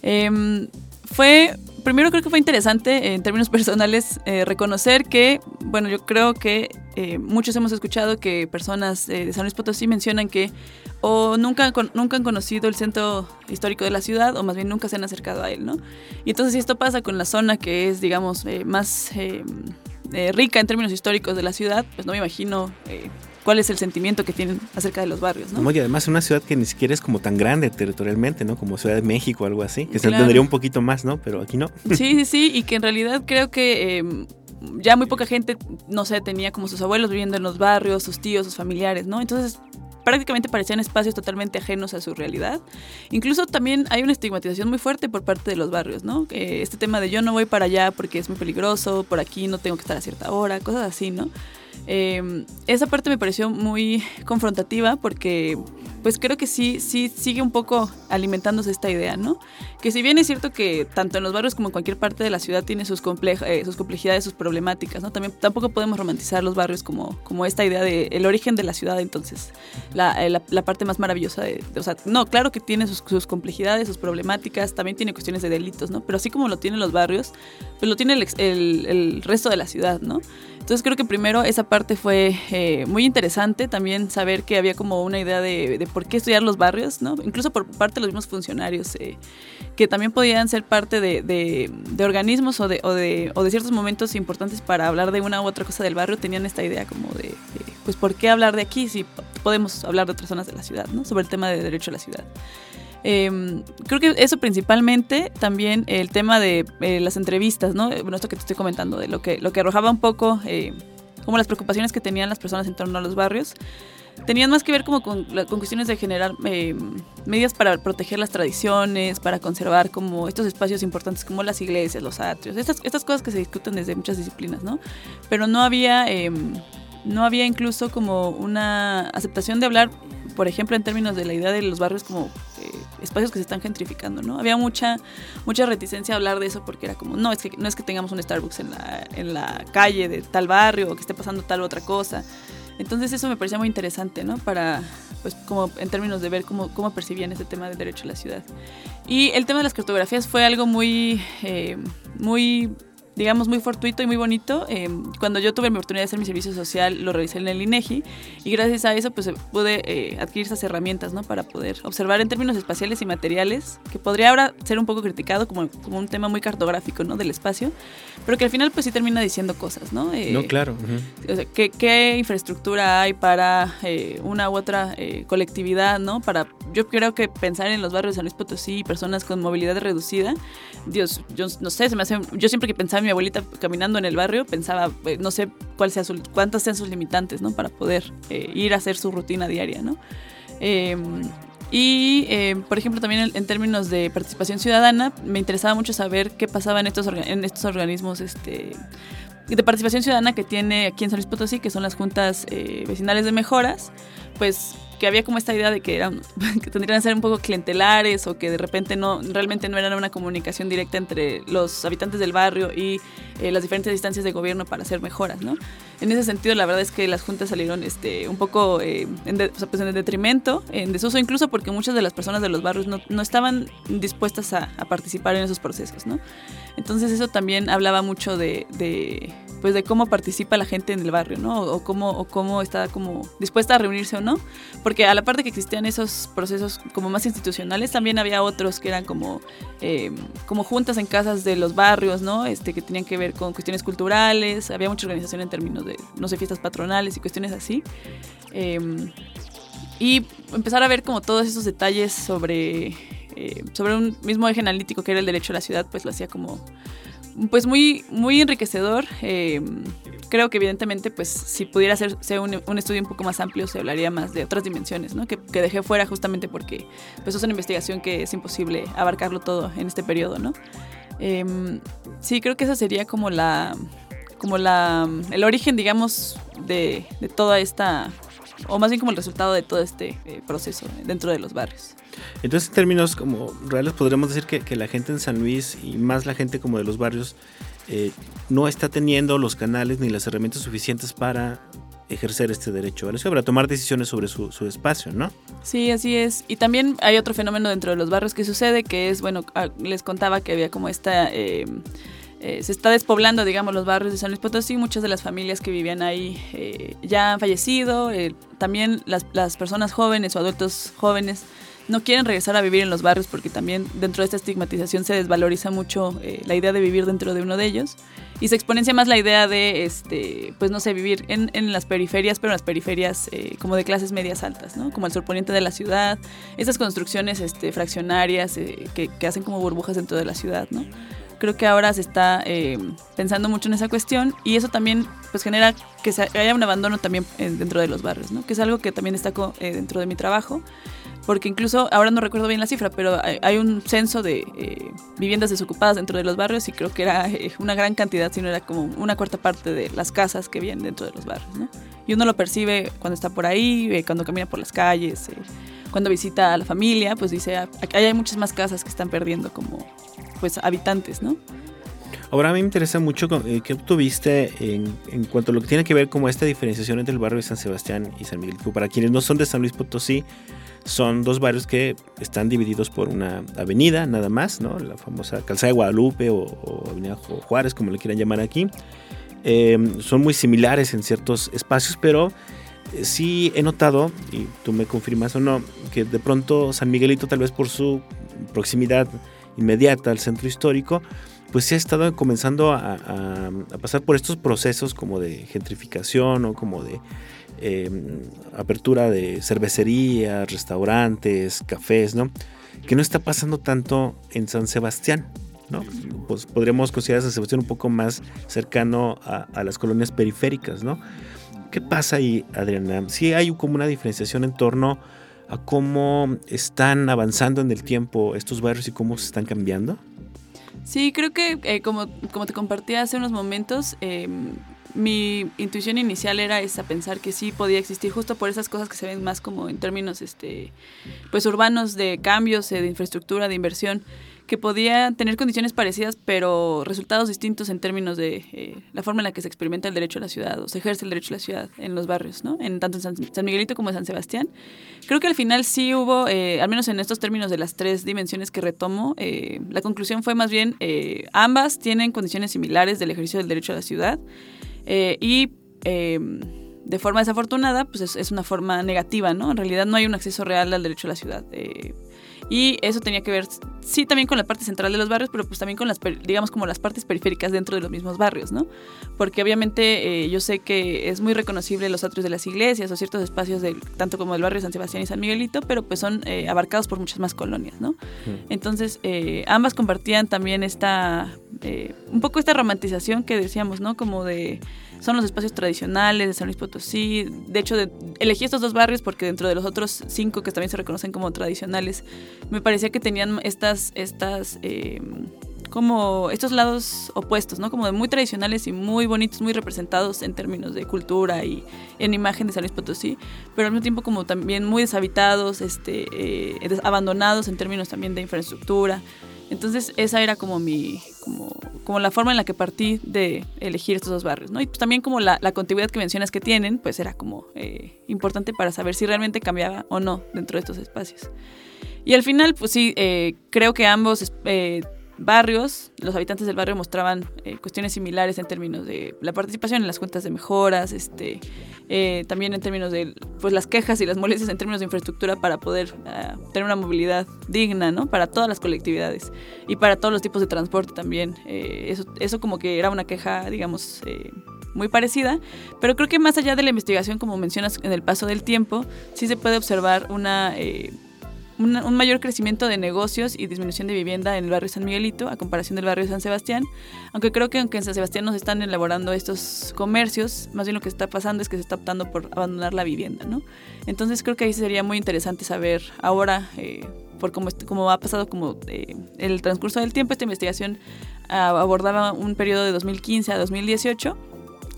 Em, fue, primero creo que fue interesante en términos [laughs] personales eh, reconocer que, bueno, yo creo que eh, muchos hemos escuchado que personas de San Luis Potosí mencionan que o nunca, nunca han conocido el centro histórico de la ciudad o más bien nunca se han acercado a él, ¿no? Y entonces si esto pasa con la zona que es, digamos, eh, más eh, eh, rica en términos históricos de la ciudad, pues no me imagino cuál es el sentimiento que tienen acerca de los barrios, ¿no? y además una ciudad que ni siquiera es como tan grande territorialmente, ¿no? Como Ciudad de México o algo así, que se entendería un poquito más, ¿no? Pero aquí no. [laughs] Sí, sí, sí, y que en realidad creo que ya muy poca gente, no sé, tenía como sus abuelos viviendo en los barrios, sus tíos, sus familiares, ¿no? Entonces prácticamente parecían espacios totalmente ajenos a su realidad. Incluso también hay una estigmatización muy fuerte por parte de los barrios, ¿no? este tema de yo no voy para allá porque es muy peligroso, por aquí no tengo que estar a cierta hora, cosas así, ¿no? Eh, esa parte me pareció muy confrontativa porque pues creo que sí, sí sigue un poco alimentándose esta idea, ¿no? Que si bien es cierto que tanto en los barrios como en cualquier parte de la ciudad tiene sus, eh, sus complejidades, sus problemáticas, ¿no? También tampoco podemos romantizar los barrios como, como esta idea de el origen de la ciudad, entonces, la, eh, la, parte más maravillosa de, O sea, no, claro que tiene sus, sus, complejidades, sus problemáticas, también tiene cuestiones de delitos, ¿no? Pero así como lo tienen los barrios, pues lo tiene el, el, el resto de la ciudad, ¿no? Entonces creo que primero esa parte fue eh, muy interesante, también saber que había como una idea de, por qué estudiar los barrios, ¿no? Incluso por parte de los mismos funcionarios, eh, que también podían ser parte de, de, organismos o de, o de, o, de, ciertos momentos importantes para hablar de una u otra cosa del barrio, tenían esta idea como de, pues, ¿por qué hablar de aquí si podemos hablar de otras zonas de la ciudad, ¿no? Sobre el tema de derecho a la ciudad. Em, creo que eso principalmente, también el tema de eh, las entrevistas, ¿no? Bueno, esto que te estoy comentando, de lo que, lo que arrojaba un poco, eh, como las preocupaciones que tenían las personas en torno a los barrios, tenían más que ver como con, con cuestiones de generar em, medidas para proteger las tradiciones, para conservar como estos espacios importantes como las iglesias, los atrios, estas, estas cosas que se discuten desde muchas disciplinas, ¿no? Pero no había, em, no había incluso como una aceptación de hablar por ejemplo, en términos de la idea de los barrios como eh, espacios que se están gentrificando, ¿no? Había mucha, mucha reticencia a hablar de eso porque era como, no, es que no es que tengamos un Starbucks en la, en la calle de tal barrio o que esté pasando tal otra cosa. Entonces eso me parecía muy interesante, ¿no? Para, pues, como en términos de ver cómo, cómo percibían ese tema del derecho a la ciudad. Y el tema de las cartografías fue algo muy, eh, muy digamos, muy fortuito y muy bonito. Eh, cuando yo tuve mi oportunidad de hacer mi servicio social, lo realicé en el INEGI y gracias a eso pues eh, pude eh, adquirir esas herramientas, ¿no? Para poder observar en términos espaciales y materiales, que podría ahora ser un poco criticado como, como un tema muy cartográfico, ¿no? Del espacio, pero que al final pues sí termina diciendo cosas, ¿no? no, claro. o sea, ¿qué, ¿qué, infraestructura hay para una u otra colectividad, ¿no? Para, yo creo que pensar en los barrios de San Luis Potosí, personas con movilidad reducida, Dios, yo no sé, se me hace, yo siempre que pensaba mi abuelita caminando en el barrio, pensaba, eh, no sé cuál sea cuántas sean sus limitantes, ¿no? Para poder eh, ir a hacer su rutina diaria, ¿no? Em, y, em, por ejemplo, también en, términos de participación ciudadana, me interesaba mucho saber qué pasaba en estos, en estos organismos este, de participación ciudadana que tiene aquí en San Luis Potosí, que son las juntas eh, vecinales de mejoras, pues que había como esta idea de que eran [laughs] que tendrían que ser un poco clientelares o que de repente no realmente no era una comunicación directa entre los habitantes del barrio y eh, las diferentes instancias de gobierno para hacer mejoras, ¿no? En ese sentido, la verdad es que las juntas salieron este, un poco eh, en, pues en detrimento, en desuso, incluso porque muchas de las personas de los barrios no, no estaban dispuestas a, a, participar en esos procesos, ¿no? Entonces eso también hablaba mucho de, de, pues de cómo participa la gente en el barrio, ¿no? O cómo, o cómo está como dispuesta a reunirse o no. Porque a la parte que existían esos procesos como más institucionales, también había otros que eran como, eh, como juntas en casas de los barrios, ¿no? Este, que tenían que ver con cuestiones culturales, había mucha organización en términos de, no sé, fiestas patronales y cuestiones así. Em, y empezar a ver como todos esos detalles sobre, eh, sobre un mismo eje analítico que era el derecho a la ciudad, pues lo hacía como pues muy, muy enriquecedor. Em, creo que evidentemente, pues si pudiera hacerse un, un, estudio un poco más amplio, se hablaría más de otras dimensiones, ¿no? Que, dejé fuera justamente porque pues es una investigación que es imposible abarcarlo todo en este periodo, ¿no? Eh, sí, creo que esa sería como la, como la, el origen, digamos, de, de toda esta, o más bien como el resultado de todo este eh, proceso dentro de los barrios. Entonces, en términos como reales, podríamos decir que, que, la gente en San Luis y más la gente como de los barrios eh, no está teniendo los canales ni las herramientas suficientes para ejercer este derecho a la ciudad, para tomar decisiones sobre su, su, espacio, ¿no? Sí, así es. Y también hay otro fenómeno dentro de los barrios que sucede, que es, bueno, ah, les contaba que había como esta... Eh, eh, se está despoblando, digamos, los barrios de San Luis Potosí. Muchas de las familias que vivían ahí eh, ya han fallecido. Eh, también las, las, personas jóvenes o adultos jóvenes no quieren regresar a vivir en los barrios porque también dentro de esta estigmatización se desvaloriza mucho eh, la idea de vivir dentro de uno de ellos y se exponencia más la idea de, este, pues no sé, vivir en, en las periferias, pero en las periferias eh, como de clases medias altas, ¿no? Como el surponiente de la ciudad, esas construcciones este, fraccionarias eh, que, que, hacen como burbujas dentro de la ciudad, ¿no? Creo que ahora se está eh, pensando mucho en esa cuestión y eso también pues genera que haya un abandono también dentro de los barrios, ¿no? Que es algo que también destaco dentro de mi trabajo porque incluso, ahora no recuerdo bien la cifra, pero hay, un censo de eh, viviendas desocupadas dentro de los barrios y creo que era eh, una gran cantidad, si no era como una cuarta parte de las casas que vienen dentro de los barrios. ¿no? Y uno lo percibe cuando está por ahí, eh, cuando camina por las calles, eh, cuando visita a la familia, pues dice, ah, hay muchas más casas que están perdiendo como pues habitantes, ¿no? Ahora a mí me interesa mucho eh, qué obtuviste en, en, cuanto a lo que tiene que ver como esta diferenciación entre el barrio de San Sebastián y San Miguel. Para quienes no son de San Luis Potosí, son dos barrios que están divididos por una avenida nada más, ¿no? La famosa Calzada de Guadalupe o, Avenida Juárez, como le quieran llamar aquí. Eh, son muy similares en ciertos espacios, pero sí he notado, y tú me confirmas o no, que de pronto San Miguelito, tal vez por su proximidad inmediata al centro histórico, pues se ha estado comenzando a, pasar por estos procesos como de gentrificación o como de em, apertura de cervecerías, restaurantes, cafés, ¿no? Que no está pasando tanto en San Sebastián, ¿no? Pues podríamos considerar San Sebastián un poco más cercano a, las colonias periféricas, ¿no? ¿Qué pasa ahí, Adriana? Sí hay como una diferenciación en torno a cómo están avanzando en el tiempo estos barrios y cómo se están cambiando. Sí, creo que eh, como, como te compartí hace unos momentos, em, mi intuición inicial era esa, pensar que sí podía existir justo por esas cosas que se ven más como en términos este, pues urbanos de cambios, eh, de infraestructura, de inversión que podía tener condiciones parecidas, pero resultados distintos en términos de eh, la forma en la que se experimenta el derecho a la ciudad o se ejerce el derecho a la ciudad en los barrios, ¿no? En tanto en San, Miguelito como en San Sebastián. Creo que al final sí hubo, eh, al menos en estos términos de las tres dimensiones que retomo, eh, la conclusión fue más bien ambas tienen condiciones similares del ejercicio del derecho a la ciudad y de forma desafortunada, pues es, es, una forma negativa, ¿no? En realidad no hay un acceso real al derecho a la ciudad. Y eso tenía que ver, sí, también con la parte central de los barrios, pero pues también con las, digamos, como las partes periféricas dentro de los mismos barrios, ¿no? Porque obviamente eh, yo sé que es muy reconocible los atrios de las iglesias o ciertos espacios, de, tanto como del barrio San Sebastián y San Miguelito, pero pues son eh, abarcados por muchas más colonias, ¿no? Entonces, eh, ambas compartían también esta, un poco esta romantización que decíamos, ¿no? Como de son los espacios tradicionales de San Luis Potosí. De hecho, elegí estos dos barrios porque dentro de los otros cinco que también se reconocen como tradicionales, me parecía que tenían estas, estas, em, como estos lados opuestos, ¿no? Como de muy tradicionales y muy bonitos, muy representados en términos de cultura y en imagen de San Luis Potosí, pero al mismo tiempo como también muy deshabitados, este, eh, abandonados en términos también de infraestructura. Entonces esa era como mi, como, como la forma en la que partí de elegir estos dos barrios, ¿no? Y pues también como la, la continuidad que mencionas que tienen, pues era como eh, importante para saber si realmente cambiaba o no dentro de estos espacios. Y al final, pues sí, eh, creo que ambos eh, barrios, los habitantes del barrio mostraban eh, cuestiones similares en términos de la participación en las cuentas de mejoras, este, eh, también en términos de pues, las quejas y las molestias en términos de infraestructura para poder ah, tener una movilidad digna, ¿no? Para todas las colectividades y para todos los tipos de transporte también. Eh, eso, eso como que era una queja, digamos, muy parecida, pero creo que más allá de la investigación, como mencionas en el paso del tiempo, sí se puede observar una un mayor crecimiento de negocios y disminución de vivienda en el barrio San Miguelito a comparación del barrio San Sebastián. Aunque creo que aunque en San Sebastián no se están elaborando estos comercios, más bien lo que está pasando es que se está optando por abandonar la vivienda, ¿no? Entonces creo que ahí sería muy interesante saber ahora, eh, por cómo, cómo, ha pasado como eh, el transcurso del tiempo, esta investigación ah, abordaba un periodo de 2015 a 2018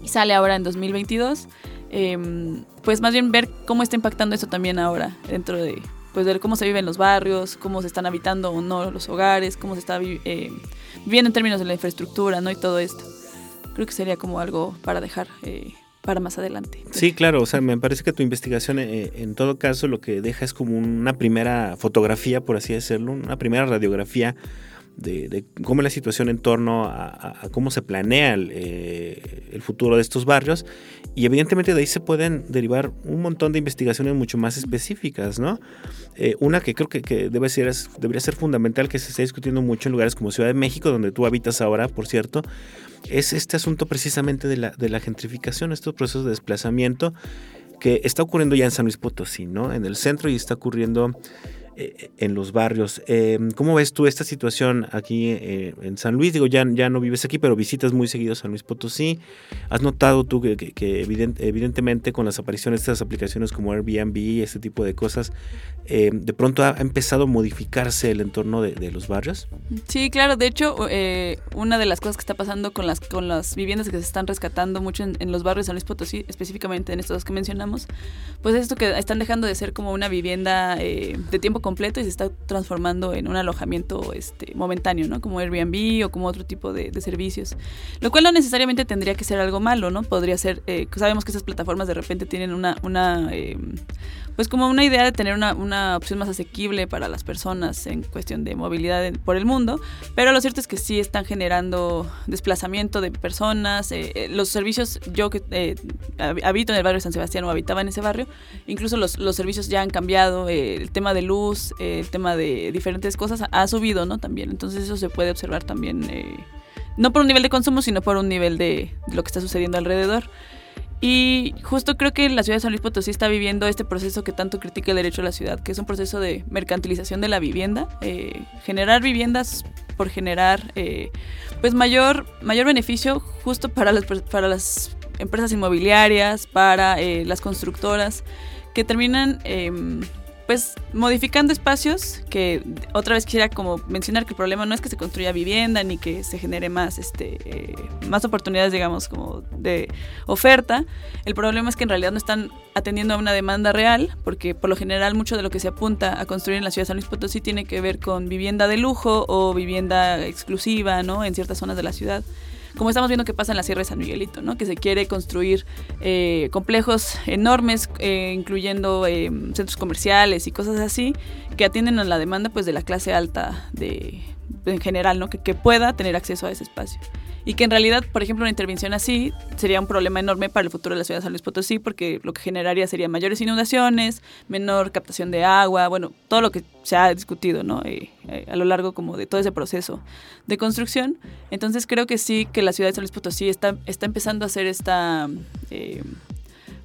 y sale ahora en 2022. Em, pues más bien ver cómo está impactando esto también ahora dentro de pues ver cómo se vive en los barrios, cómo se están habitando o no los hogares, cómo se está eh, viviendo en términos de la infraestructura, ¿no? Y todo esto. Creo que sería como algo para dejar eh, para más adelante. Sí, claro, o sea, me parece que tu investigación eh, en todo caso lo que deja es como una primera fotografía, por así decirlo, una primera radiografía de, cómo es la situación en torno a, cómo se planea eh, el, futuro de estos barrios y evidentemente de ahí se pueden derivar un montón de investigaciones mucho más específicas, ¿no? Eh, una que creo que, debe ser, debería ser fundamental que se esté discutiendo mucho en lugares como Ciudad de México, donde tú habitas ahora, por cierto, es este asunto precisamente de la, de la gentrificación, estos procesos de desplazamiento que está ocurriendo ya en San Luis Potosí, ¿no? En el centro y está ocurriendo en los barrios. Eh, ¿Cómo ves tú esta situación aquí eh, en San Luis? Digo, ya, no vives aquí, pero visitas muy seguido San Luis Potosí. ¿Has notado tú que, evidentemente con las apariciones de estas aplicaciones como Airbnb, este tipo de cosas, de pronto ha empezado a modificarse el entorno de, los barrios? Sí, claro. De hecho, una de las cosas que está pasando con las, viviendas que se están rescatando mucho en, los barrios de San Luis Potosí, específicamente en estos dos que mencionamos, pues es esto que están dejando de ser como una vivienda de tiempo completo y se está transformando en un alojamiento este, momentáneo, ¿no? Como Airbnb o como otro tipo de, servicios. Lo cual no necesariamente tendría que ser algo malo, ¿no? Podría ser, eh, sabemos que esas plataformas de repente tienen una, eh, pues como una idea de tener una, una, opción más asequible para las personas en cuestión de movilidad por el mundo, pero lo cierto es que sí están generando desplazamiento de personas, eh, eh, los servicios, yo que eh, habito en el barrio de San Sebastián o habitaba en ese barrio, incluso los, los servicios ya han cambiado, el tema de luz, el tema de diferentes cosas ha subido, ¿no? También, entonces eso se puede observar también, no por un nivel de consumo, sino por un nivel de lo que está sucediendo alrededor. Y justo creo que la ciudad de San Luis Potosí está viviendo este proceso que tanto critica el derecho a la ciudad, que es un proceso de mercantilización de la vivienda, eh, generar viviendas por generar eh, pues mayor, mayor beneficio justo para las, para las empresas inmobiliarias, para eh, las constructoras, que terminan em, pues modificando espacios que otra vez quisiera como mencionar que el problema no es que se construya vivienda ni que se genere más este eh, más oportunidades digamos como de oferta. El problema es que en realidad no están atendiendo a una demanda real porque por lo general mucho de lo que se apunta a construir en la ciudad de San Luis Potosí tiene que ver con vivienda de lujo o vivienda exclusiva no en ciertas zonas de la ciudad como estamos viendo que pasa en la Sierra de San Miguelito, ¿no? que se quiere construir eh, complejos enormes, eh, incluyendo eh, centros comerciales y cosas así, que atienden a la demanda pues, de la clase alta de, en general, ¿no? que, pueda tener acceso a ese espacio y que en realidad, por ejemplo, una intervención así sería un problema enorme para el futuro de la ciudad de San Luis Potosí porque lo que generaría sería mayores inundaciones, menor captación de agua, bueno, todo lo que se ha discutido, ¿no? Eh, eh, a lo largo como de todo ese proceso de construcción. Entonces creo que sí que la ciudad de San Luis Potosí está, está empezando a hacer esta... Eh,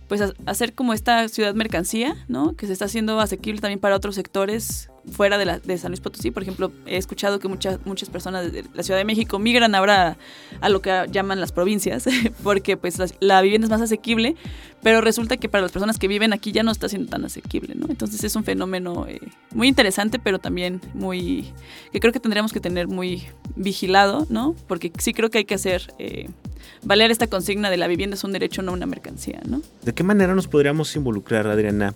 pues hacer como esta ciudad mercancía, ¿no? Que se está haciendo asequible también para otros sectores fuera de, la, de San Luis Potosí. Por ejemplo, he escuchado que muchas, muchas personas de la Ciudad de México migran ahora a lo que llaman las provincias, [laughs] porque pues la, vivienda es más asequible, pero resulta que para las personas que viven aquí ya no está siendo tan asequible, ¿no? Entonces es un fenómeno eh, muy interesante, pero también muy... que creo que tendríamos que tener muy vigilado, ¿no? Porque sí creo que hay que hacer... Eh, valer esta consigna de la vivienda es un derecho, no una mercancía, ¿no? ¿De qué manera nos podríamos involucrar, Adriana,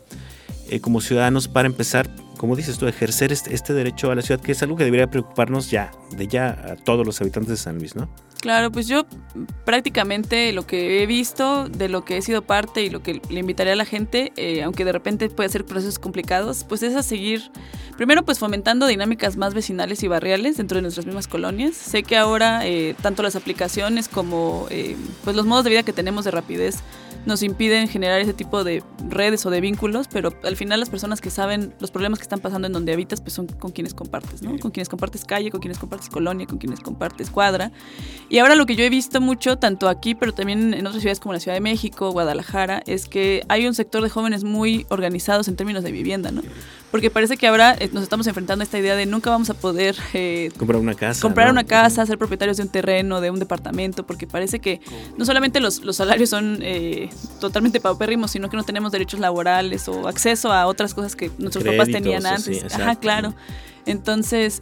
eh, como ciudadanos para empezar como dices tú, ejercer este, este, derecho a la ciudad, que es algo que debería preocuparnos ya, de ya a todos los habitantes de San Luis, ¿no? Claro, pues yo prácticamente lo que he visto, de lo que he sido parte y lo que le invitaría a la gente, eh, aunque de repente puede ser procesos complicados, pues es a seguir, primero pues fomentando dinámicas más vecinales y barriales dentro de nuestras mismas colonias. Sé que ahora eh, tanto las aplicaciones como eh, pues los modos de vida que tenemos de rapidez nos impiden generar ese tipo de redes o de vínculos, pero al final las personas que saben los problemas que están pasando en donde habitas, pues son con quienes compartes, ¿no? Con quienes compartes calle, con quienes compartes colonia, con quienes compartes cuadra. Y ahora lo que yo he visto mucho, tanto aquí, pero también en otras ciudades como la Ciudad de México, Guadalajara, es que hay un sector de jóvenes muy organizados en términos de vivienda, ¿no? porque parece que ahora eh, nos estamos enfrentando a esta idea de nunca vamos a poder eh, comprar una casa. Comprar una casa, ser propietarios de un terreno, de un departamento, porque parece que no solamente los, los salarios son eh, totalmente paupérrimos, sino que no tenemos derechos laborales o acceso a otras cosas que nuestros papás tenían antes. Ajá, claro. Entonces,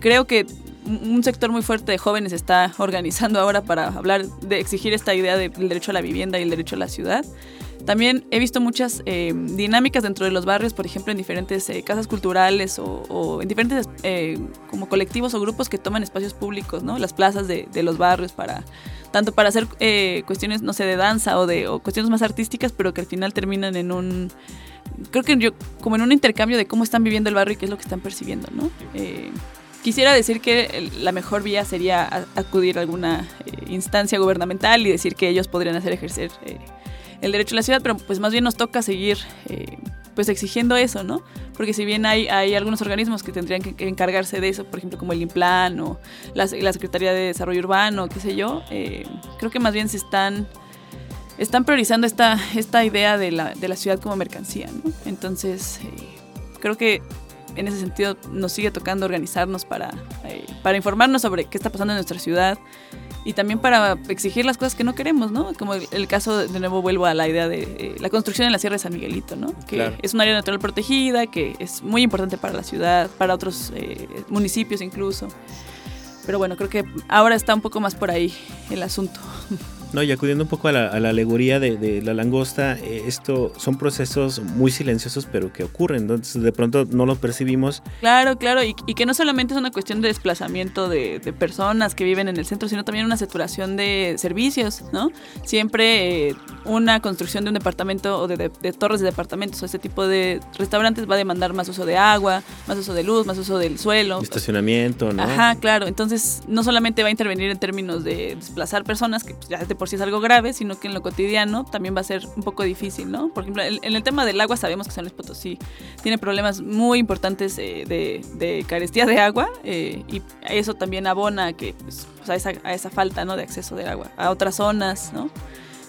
creo que un sector muy fuerte de jóvenes está organizando ahora para hablar de exigir esta idea del derecho a la vivienda y el derecho a la ciudad. También he visto muchas eh, dinámicas dentro de los barrios, por ejemplo, en diferentes eh, casas culturales o, en diferentes eh, como colectivos o grupos que toman espacios públicos, ¿no? Las plazas de, los barrios para tanto para hacer cuestiones, no sé, de danza o de cuestiones más artísticas, pero que al final terminan en un creo que yo como en un intercambio de cómo están viviendo el barrio y qué es lo que están percibiendo, ¿no? Quisiera decir que la mejor vía sería acudir a alguna instancia gubernamental y decir que ellos podrían hacer ejercer el derecho a la ciudad, pero pues más bien nos toca seguir eh, pues exigiendo eso, ¿no? Porque si bien hay, hay algunos organismos que tendrían que, encargarse de eso, por ejemplo como el INPLAN o la, Secretaría de Desarrollo Urbano, qué sé yo, eh, creo que más bien se están, están priorizando esta, esta idea de la, de la ciudad como mercancía, ¿no? Entonces, eh, creo que en ese sentido nos sigue tocando organizarnos para, para informarnos sobre qué está pasando en nuestra ciudad, y también para exigir las cosas que no queremos, ¿no? Como el, caso, de nuevo vuelvo a la idea de eh, la construcción en la Sierra de San Miguelito, ¿no? Que es un área natural protegida, que es muy importante para la ciudad, para otros eh, municipios incluso. Pero bueno, creo que ahora está un poco más por ahí el asunto. [laughs] No, y acudiendo un poco a la, alegoría de, la langosta, eh, esto son procesos muy silenciosos, pero que ocurren, entonces de pronto no los percibimos. Claro, claro, y, que no solamente es una cuestión de desplazamiento de, personas que viven en el centro, sino también una saturación de servicios, ¿no? Siempre eh, una construcción de un departamento o de, torres de departamentos o este tipo de restaurantes va a demandar más uso de agua, más uso de luz, más uso del suelo. Estacionamiento, ¿no? Ajá, claro, entonces no solamente va a intervenir en términos de desplazar personas, que ya de por sí es algo grave, sino que en lo cotidiano también va a ser un poco difícil, ¿no? Por ejemplo, en, el tema del agua sabemos que San Luis Potosí tiene problemas muy importantes eh, de, carestía de agua eh, y eso también abona a, que, pues, a, esa, a, esa, falta ¿no? de acceso de agua a otras zonas, ¿no?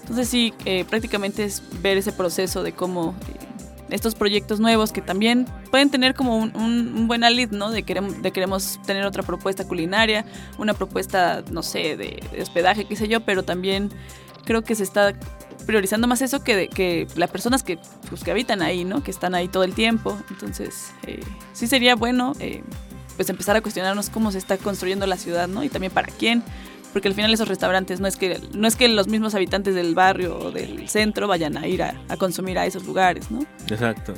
Entonces sí, eh, prácticamente es ver ese proceso de cómo estos proyectos nuevos que también pueden tener como un, buen alit, ¿no? De queremos, de queremos tener otra propuesta culinaria, una propuesta, no sé, de, hospedaje, qué sé yo, pero también creo que se está priorizando más eso que, que las personas que, pues, que habitan ahí, ¿no? Que están ahí todo el tiempo. Entonces, eh, sí sería bueno, eh, pues empezar a cuestionarnos cómo se está construyendo la ciudad, ¿no? Y también para quién porque al final esos restaurantes no es que no es que los mismos habitantes del barrio o del centro vayan a ir a, consumir a esos lugares, ¿no? Exacto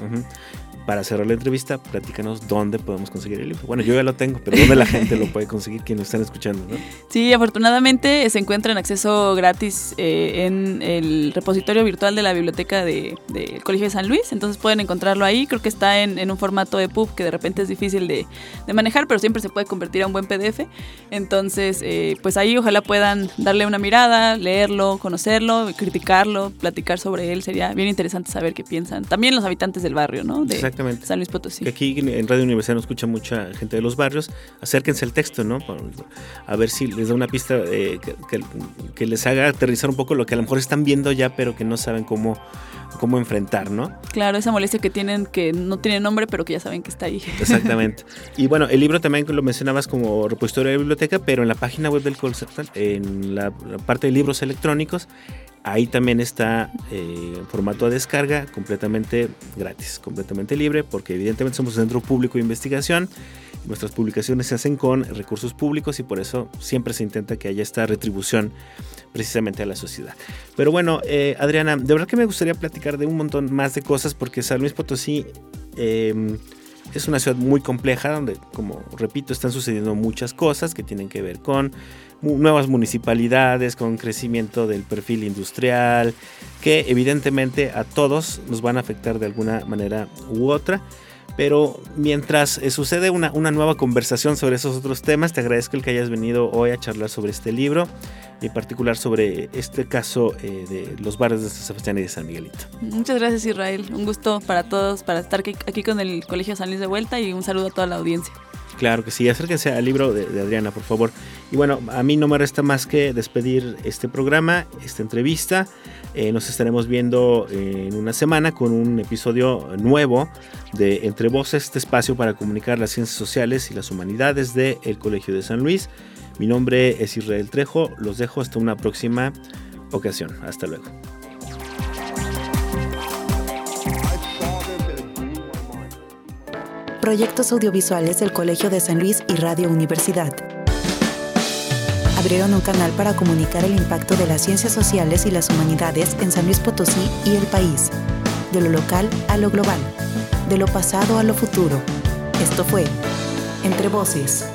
para cerrar la entrevista, platícanos dónde podemos conseguir el libro. Bueno, yo ya lo tengo, pero dónde la gente lo puede conseguir, quienes están escuchando, ¿no? [laughs] Sí, afortunadamente se encuentra en acceso gratis eh, en el repositorio virtual de la biblioteca del de, Colegio de San Luis, entonces pueden encontrarlo ahí. Creo que está en, un formato de pub que de repente es difícil de, manejar, pero siempre se puede convertir a un buen PDF. Entonces, eh, pues ahí ojalá puedan darle una mirada, leerlo, conocerlo, criticarlo, platicar sobre él. Sería bien interesante saber qué piensan. También los habitantes del barrio, ¿no? De, Exactamente. San Luis Potosí. Aquí en Radio Universidad nos escucha mucha gente de los barrios. Acérquense al texto, ¿no? A ver si les da una pista eh, que, les haga aterrizar un poco lo que a lo mejor están viendo ya, pero que no saben cómo, cómo enfrentar, ¿no? Claro, esa molestia que tienen, que no tiene nombre, pero que ya saben que está ahí. [laughs] Exactamente. Y bueno, el libro también lo mencionabas como repositorio de biblioteca, pero en la página web del Central, en la parte de libros electrónicos, Ahí también está eh, formato de descarga completamente gratis, completamente libre, porque evidentemente somos un centro público de investigación. Nuestras publicaciones se hacen con recursos públicos y por eso siempre se intenta que haya esta retribución precisamente a la sociedad. Pero bueno, eh, Adriana, de verdad que me gustaría platicar de un montón más de cosas porque San Luis Potosí em, es una ciudad muy compleja donde, como repito, están sucediendo muchas cosas que tienen que ver con nuevas municipalidades, con crecimiento del perfil industrial, que evidentemente a todos nos van a afectar de alguna manera u otra. Pero mientras eh, sucede una, una, nueva conversación sobre esos otros temas, te agradezco el que hayas venido hoy a charlar sobre este libro, en particular sobre este caso eh, de los bares de San Sebastián y de San Miguelito. Muchas gracias Israel, un gusto para todos, para estar aquí con el Colegio San Luis de vuelta y un saludo a toda la audiencia. Claro que sí, acérquense al libro de, Adriana, por favor. Y bueno, a mí no me resta más que despedir este programa, esta entrevista. Eh, nos estaremos viendo en una semana con un episodio nuevo de Entre Voces, este espacio para comunicar las ciencias sociales y las humanidades del el Colegio de San Luis. Mi nombre es Israel Trejo, los dejo hasta una próxima ocasión. Hasta luego. proyectos audiovisuales del Colegio de San Luis y Radio Universidad. Abrieron un canal para comunicar el impacto de las ciencias sociales y las humanidades en San Luis Potosí y el país, de lo local a lo global, de lo pasado a lo futuro. Esto fue Entre Voces.